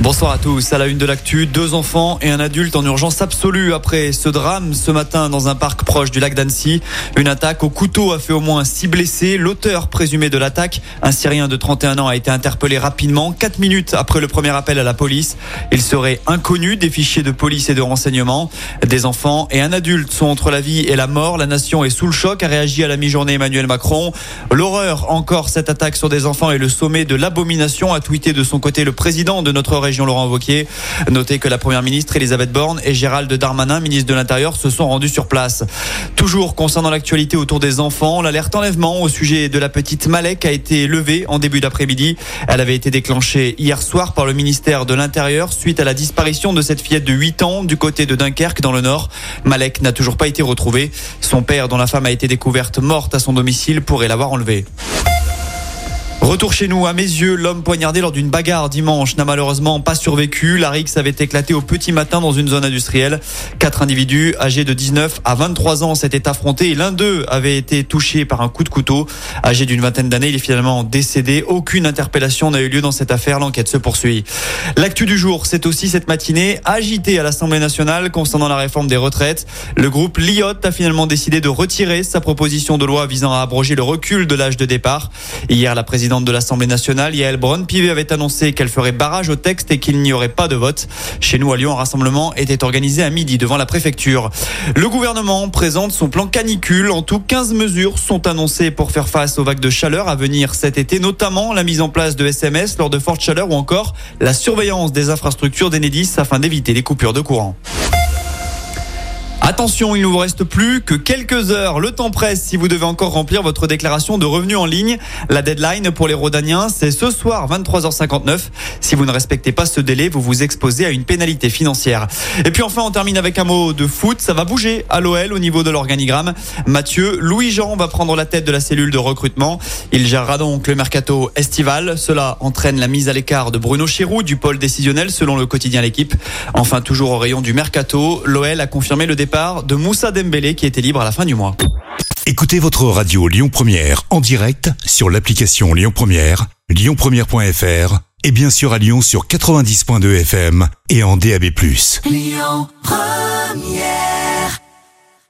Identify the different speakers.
Speaker 1: Bonsoir à tous. À la une de l'actu, deux enfants et un adulte en urgence absolue après ce drame ce matin dans un parc proche du lac d'Annecy. Une attaque au couteau a fait au moins six blessés. L'auteur présumé de l'attaque, un Syrien de 31 ans, a été interpellé rapidement, quatre minutes après le premier appel à la police. Il serait inconnu des fichiers de police et de renseignement. Des enfants et un adulte sont entre la vie et la mort. La nation est sous le choc, a réagi à la mi-journée Emmanuel Macron. L'horreur encore cette attaque sur des enfants et le sommet de l'abomination, a tweeté de son côté le président de notre région Laurent Wauquiez. Notez que la première ministre Elisabeth Borne et Gérald Darmanin, ministre de l'Intérieur, se sont rendus sur place. Toujours concernant l'actualité autour des enfants, l'alerte enlèvement au sujet de la petite Malek a été levée en début d'après-midi. Elle avait été déclenchée hier soir par le ministère de l'Intérieur suite à la disparition de cette fillette de 8 ans du côté de Dunkerque dans le nord. Malek n'a toujours pas été retrouvée. Son père, dont la femme a été découverte morte à son domicile, pourrait l'avoir enlevée. Retour chez nous, à mes yeux, l'homme poignardé lors d'une bagarre dimanche n'a malheureusement pas survécu. La rixe avait éclaté au petit matin dans une zone industrielle. Quatre individus âgés de 19 à 23 ans s'étaient affrontés et l'un d'eux avait été touché par un coup de couteau. Âgé d'une vingtaine d'années, il est finalement décédé. Aucune interpellation n'a eu lieu dans cette affaire. L'enquête se poursuit. L'actu du jour, c'est aussi cette matinée agitée à l'Assemblée nationale concernant la réforme des retraites. Le groupe Liot a finalement décidé de retirer sa proposition de loi visant à abroger le recul de l'âge de départ. Hier, la présidente de l'Assemblée nationale, Yael Braun-Pivet, avait annoncé qu'elle ferait barrage au texte et qu'il n'y aurait pas de vote. Chez nous à Lyon, un rassemblement était organisé à midi devant la préfecture. Le gouvernement présente son plan canicule. En tout, 15 mesures sont annoncées pour faire face aux vagues de chaleur à venir cet été, notamment la mise en place de SMS lors de fortes chaleurs ou encore la surveillance des infrastructures d'Enedis afin d'éviter les coupures de courant. Attention, il ne vous reste plus que quelques heures. Le temps presse si vous devez encore remplir votre déclaration de revenus en ligne. La deadline pour les Rodaniens, c'est ce soir 23h59. Si vous ne respectez pas ce délai, vous vous exposez à une pénalité financière. Et puis enfin, on termine avec un mot de foot. Ça va bouger à l'OL au niveau de l'organigramme. Mathieu Louis-Jean va prendre la tête de la cellule de recrutement. Il gérera donc le mercato estival. Cela entraîne la mise à l'écart de Bruno Chirou du pôle décisionnel selon le quotidien L'équipe. Enfin, toujours au rayon du mercato, l'OL a confirmé le départ de Moussa Dembélé qui était libre à la fin du mois.
Speaker 2: Écoutez votre radio Lyon Première en direct sur l'application Lyon Première, lyonpremière.fr et bien sûr à Lyon sur 90.2 FM et en DAB+. Lyon Première